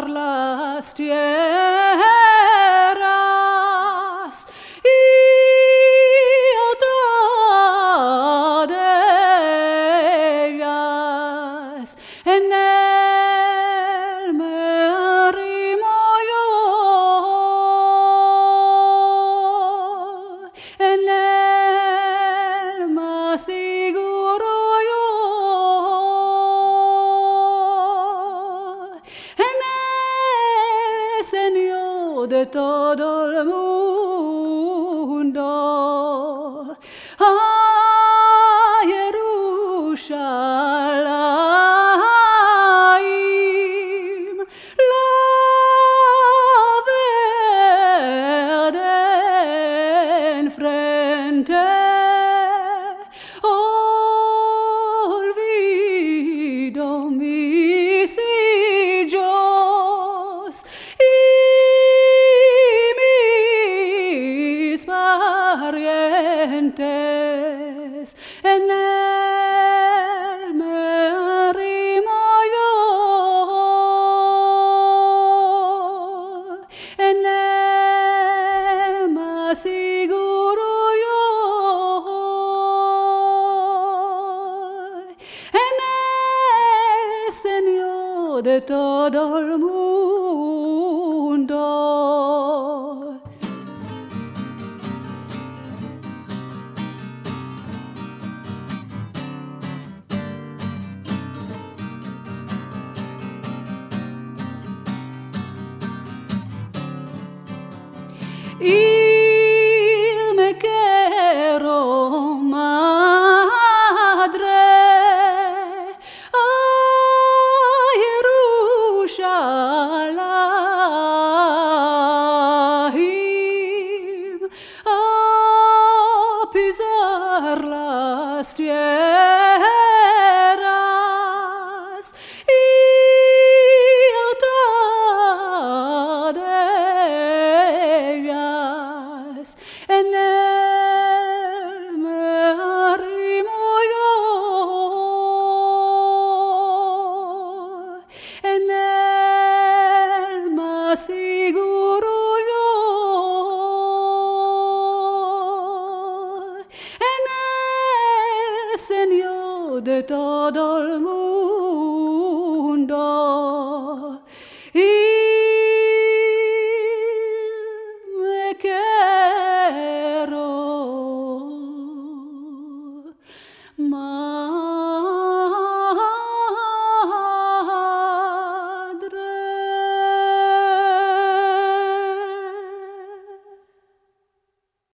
las tierras y de ellas en él de todo el mundo. A Jerusalem la verde enfrente parientes en él me arrimo yo en él más seguro yo en el Señor de todo el mundo. Y me quiero madre. A Jerusalem a pisar las tierras de todo el mundo. Y me quiero más.